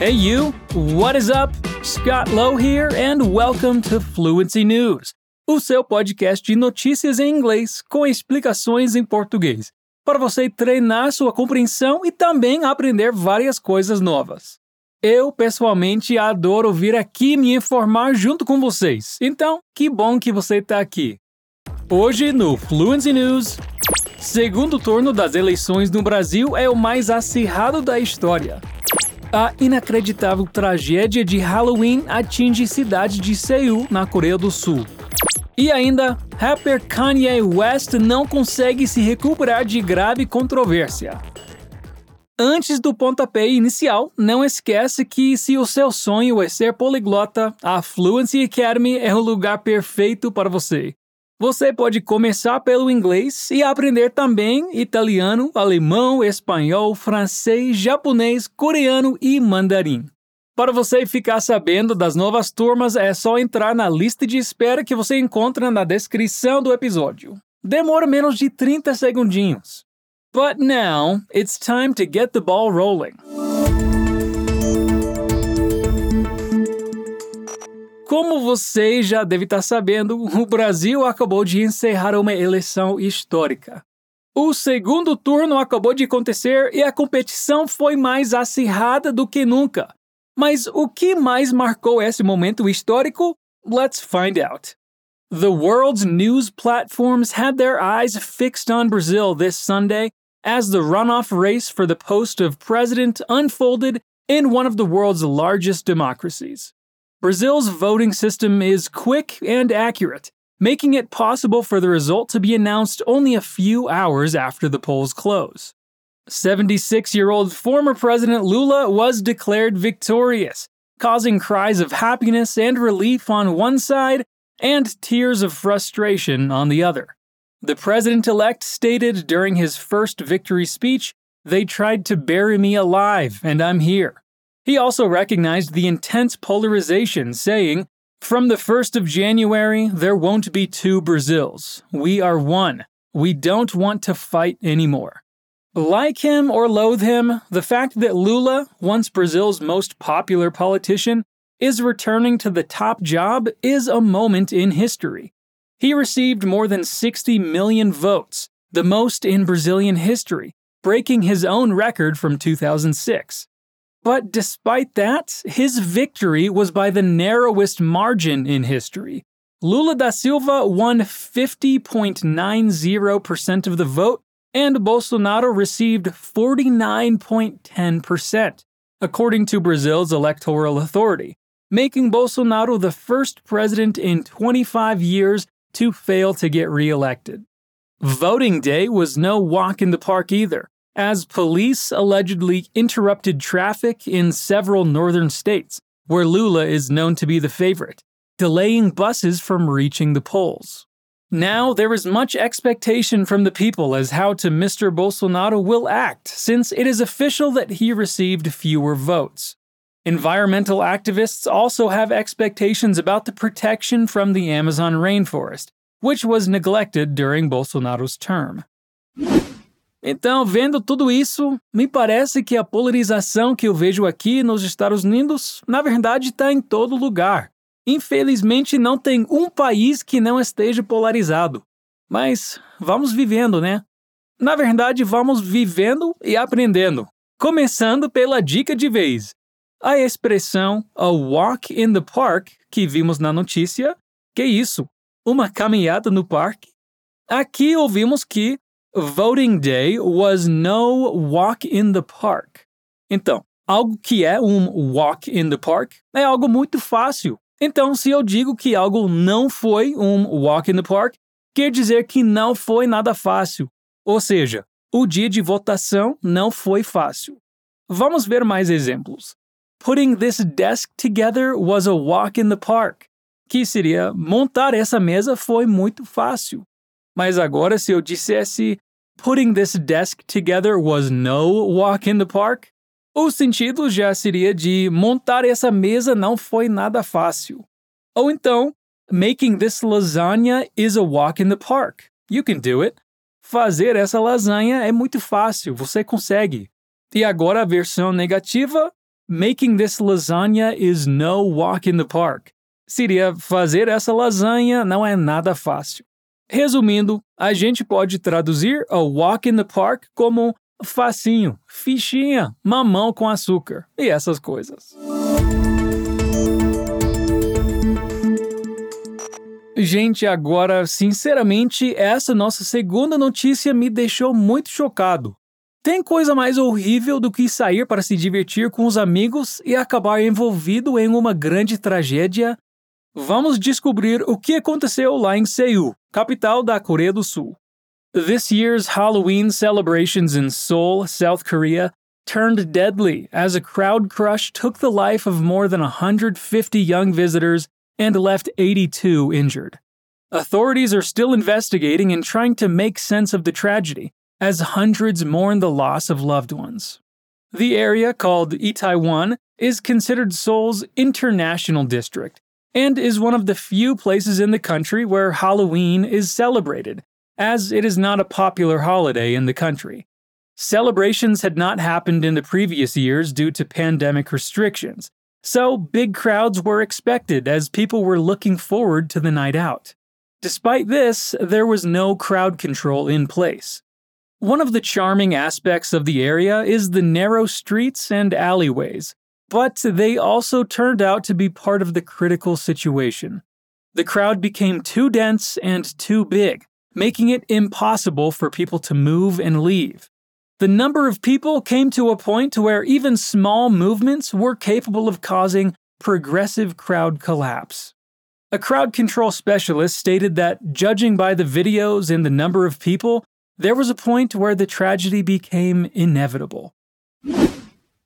Hey, you, what is up? Scott Lowe here, and welcome to Fluency News, o seu podcast de notícias em inglês com explicações em português, para você treinar sua compreensão e também aprender várias coisas novas. Eu, pessoalmente, adoro vir aqui me informar junto com vocês, então que bom que você está aqui. Hoje, no Fluency News, segundo turno das eleições no Brasil é o mais acirrado da história. A inacreditável tragédia de Halloween atinge cidade de Seul, na Coreia do Sul. E ainda, rapper Kanye West não consegue se recuperar de grave controvérsia. Antes do pontapé inicial, não esquece que se o seu sonho é ser poliglota, a Fluency Academy é o lugar perfeito para você. Você pode começar pelo inglês e aprender também italiano, alemão, espanhol, francês, japonês, coreano e mandarim. Para você ficar sabendo das novas turmas, é só entrar na lista de espera que você encontra na descrição do episódio. Demora menos de 30 segundinhos. But now, it's time to get the ball rolling. Como você já deve estar sabendo, o Brasil acabou de encerrar uma eleição histórica. O segundo turno acabou de acontecer e a competição foi mais acirrada do que nunca. Mas o que mais marcou esse momento histórico? Let's find out. The world's news platforms had their eyes fixed on Brazil this Sunday as the runoff race for the post of president unfolded in one of the world's largest democracies. Brazil's voting system is quick and accurate, making it possible for the result to be announced only a few hours after the polls close. 76 year old former President Lula was declared victorious, causing cries of happiness and relief on one side and tears of frustration on the other. The president elect stated during his first victory speech, They tried to bury me alive, and I'm here. He also recognized the intense polarization, saying, From the 1st of January, there won't be two Brazils. We are one. We don't want to fight anymore. Like him or loathe him, the fact that Lula, once Brazil's most popular politician, is returning to the top job is a moment in history. He received more than 60 million votes, the most in Brazilian history, breaking his own record from 2006. But despite that, his victory was by the narrowest margin in history. Lula da Silva won 50.90% of the vote, and Bolsonaro received 49.10%, according to Brazil's electoral authority, making Bolsonaro the first president in 25 years to fail to get reelected. Voting day was no walk in the park either as police allegedly interrupted traffic in several northern states, where Lula is known to be the favorite, delaying buses from reaching the polls. Now, there is much expectation from the people as how to Mr. Bolsonaro will act, since it is official that he received fewer votes. Environmental activists also have expectations about the protection from the Amazon rainforest, which was neglected during Bolsonaro's term. Então, vendo tudo isso, me parece que a polarização que eu vejo aqui nos Estados Unidos, na verdade, está em todo lugar. Infelizmente, não tem um país que não esteja polarizado. Mas vamos vivendo, né? Na verdade, vamos vivendo e aprendendo. Começando pela dica de vez. A expressão a walk in the park que vimos na notícia, que isso? Uma caminhada no parque? Aqui ouvimos que Voting Day was no walk in the park. Então, algo que é um walk in the park é algo muito fácil. Então, se eu digo que algo não foi um walk in the park, quer dizer que não foi nada fácil. Ou seja, o dia de votação não foi fácil. Vamos ver mais exemplos. Putting this desk together was a walk in the park, que seria montar essa mesa foi muito fácil. Mas agora, se eu dissesse putting this desk together was no walk in the park, o sentido já seria de montar essa mesa não foi nada fácil. Ou então, making this lasagna is a walk in the park. You can do it. Fazer essa lasanha é muito fácil, você consegue. E agora a versão negativa, making this lasagna is no walk in the park. Seria fazer essa lasanha não é nada fácil. Resumindo, a gente pode traduzir a walk in the park como facinho, fichinha, mamão com açúcar e essas coisas. Gente, agora, sinceramente, essa nossa segunda notícia me deixou muito chocado. Tem coisa mais horrível do que sair para se divertir com os amigos e acabar envolvido em uma grande tragédia? Vamos descobrir o que aconteceu lá em Seul, capital da Coreia do Sul. This year's Halloween celebrations in Seoul, South Korea, turned deadly as a crowd crush took the life of more than 150 young visitors and left 82 injured. Authorities are still investigating and trying to make sense of the tragedy, as hundreds mourn the loss of loved ones. The area, called Itaewon, is considered Seoul's international district and is one of the few places in the country where Halloween is celebrated, as it is not a popular holiday in the country. Celebrations had not happened in the previous years due to pandemic restrictions, so big crowds were expected as people were looking forward to the night out. Despite this, there was no crowd control in place. One of the charming aspects of the area is the narrow streets and alleyways, but they also turned out to be part of the critical situation. The crowd became too dense and too big, making it impossible for people to move and leave. The number of people came to a point where even small movements were capable of causing progressive crowd collapse. A crowd control specialist stated that, judging by the videos and the number of people, there was a point where the tragedy became inevitable.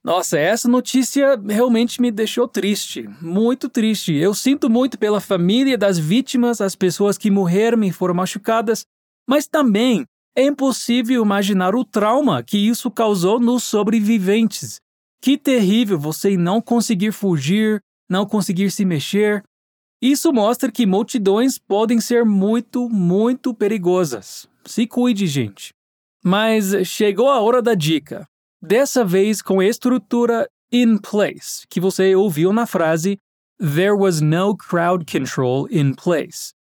Nossa, essa notícia realmente me deixou triste, muito triste. Eu sinto muito pela família das vítimas, as pessoas que morreram e foram machucadas, mas também é impossível imaginar o trauma que isso causou nos sobreviventes. Que terrível você não conseguir fugir, não conseguir se mexer. Isso mostra que multidões podem ser muito, muito perigosas. Se cuide, gente. Mas chegou a hora da dica. Dessa vez com a estrutura in place, que você ouviu na frase There was no crowd control in place.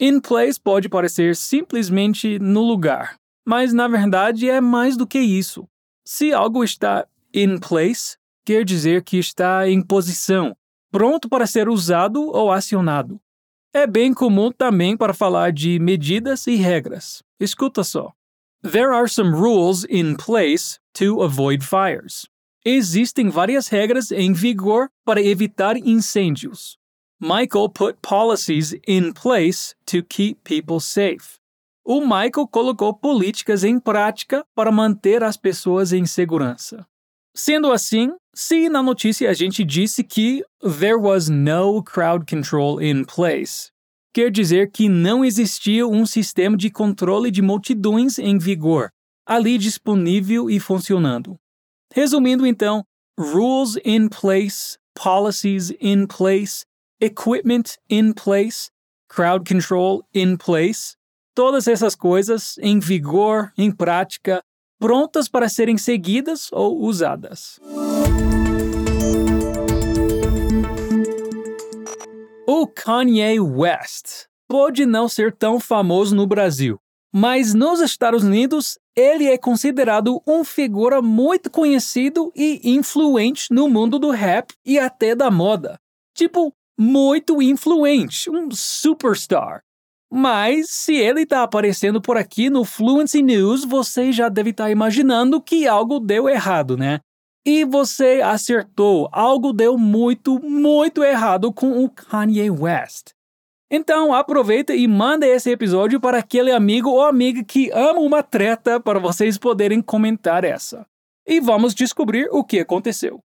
In place pode parecer simplesmente no lugar, mas na verdade é mais do que isso. Se algo está in place, quer dizer que está em posição, pronto para ser usado ou acionado. É bem comum também para falar de medidas e regras. Escuta só. There are some rules in place to avoid fires. Existem várias regras em vigor para evitar incêndios. Michael put policies in place to keep people safe. O Michael colocou políticas em prática para manter as pessoas em segurança. Sendo assim, se na notícia a gente disse que there was no crowd control in place, quer dizer que não existia um sistema de controle de multidões em vigor, ali disponível e funcionando. Resumindo então, rules in place, policies in place, equipment in place, crowd control in place, todas essas coisas em vigor, em prática, prontas para serem seguidas ou usadas. O Kanye West pode não ser tão famoso no Brasil, mas nos Estados Unidos ele é considerado um figura muito conhecido e influente no mundo do rap e até da moda. Tipo, muito influente, um superstar. Mas se ele está aparecendo por aqui no Fluency News, você já deve estar tá imaginando que algo deu errado, né? E você acertou, algo deu muito, muito errado com o Kanye West. Então aproveita e manda esse episódio para aquele amigo ou amiga que ama uma treta para vocês poderem comentar essa. E vamos descobrir o que aconteceu.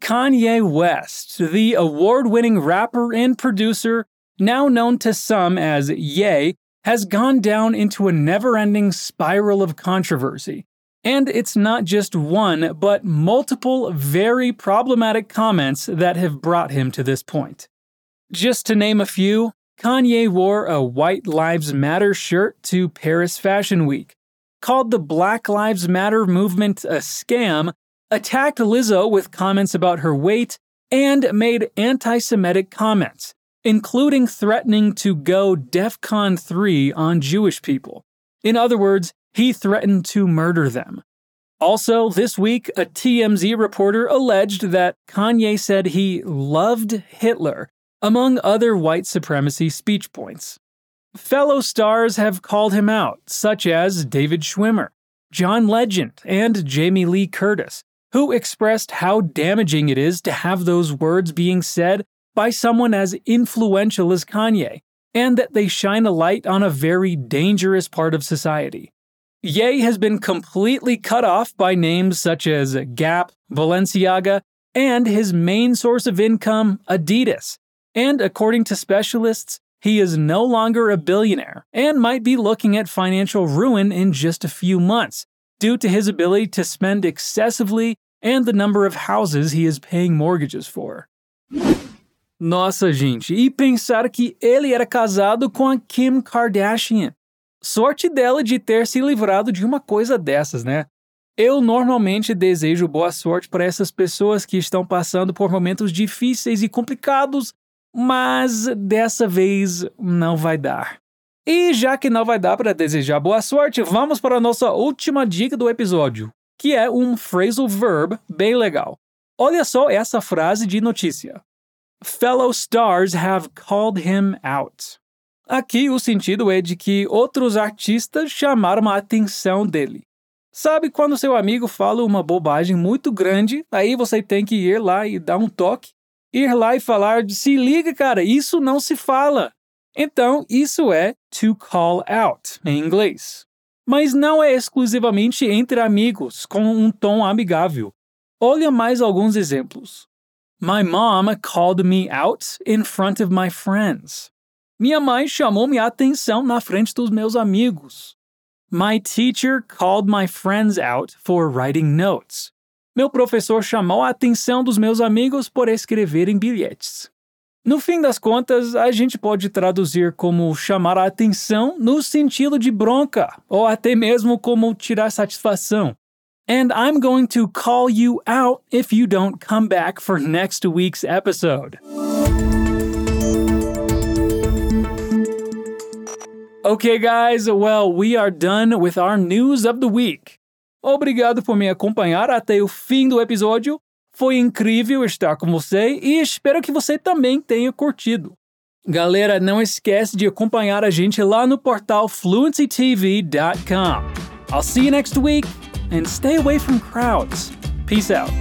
Kanye West, the award winning rapper and producer, now known to some as Ye, has gone down into a never ending spiral of controversy. And it's not just one, but multiple very problematic comments that have brought him to this point. Just to name a few, Kanye wore a White Lives Matter shirt to Paris Fashion Week, called the Black Lives Matter movement a scam, attacked Lizzo with comments about her weight, and made anti Semitic comments, including threatening to go DEFCON 3 on Jewish people. In other words, he threatened to murder them. Also, this week, a TMZ reporter alleged that Kanye said he loved Hitler, among other white supremacy speech points. Fellow stars have called him out, such as David Schwimmer, John Legend, and Jamie Lee Curtis, who expressed how damaging it is to have those words being said by someone as influential as Kanye, and that they shine a light on a very dangerous part of society. Ye has been completely cut off by names such as Gap, Balenciaga, and his main source of income, Adidas. And according to specialists, he is no longer a billionaire and might be looking at financial ruin in just a few months due to his ability to spend excessively and the number of houses he is paying mortgages for. Nossa, gente, e pensar que ele era casado com a Kim Kardashian. Sorte dela de ter se livrado de uma coisa dessas, né? Eu normalmente desejo boa sorte para essas pessoas que estão passando por momentos difíceis e complicados mas dessa vez não vai dar. E já que não vai dar para desejar boa sorte, vamos para a nossa última dica do episódio, que é um phrasal verb bem legal. Olha só essa frase de notícia. Fellow stars have called him out. Aqui o sentido é de que outros artistas chamaram a atenção dele. Sabe quando seu amigo fala uma bobagem muito grande, aí você tem que ir lá e dar um toque ir lá e falar se liga, cara, isso não se fala. Então, isso é to call out em inglês. Mas não é exclusivamente entre amigos, com um tom amigável. Olha mais alguns exemplos. My mom called me out in front of my friends. Minha mãe chamou minha atenção na frente dos meus amigos. My teacher called my friends out for writing notes. Meu professor chamou a atenção dos meus amigos por escreverem bilhetes. No fim das contas, a gente pode traduzir como chamar a atenção no sentido de bronca, ou até mesmo como tirar satisfação. And I'm going to call you out if you don't come back for next week's episode. Okay, guys, well, we are done with our news of the week. Obrigado por me acompanhar até o fim do episódio. Foi incrível estar com você e espero que você também tenha curtido. Galera, não esquece de acompanhar a gente lá no portal fluencytv.com. I'll see you next week and stay away from crowds. Peace out.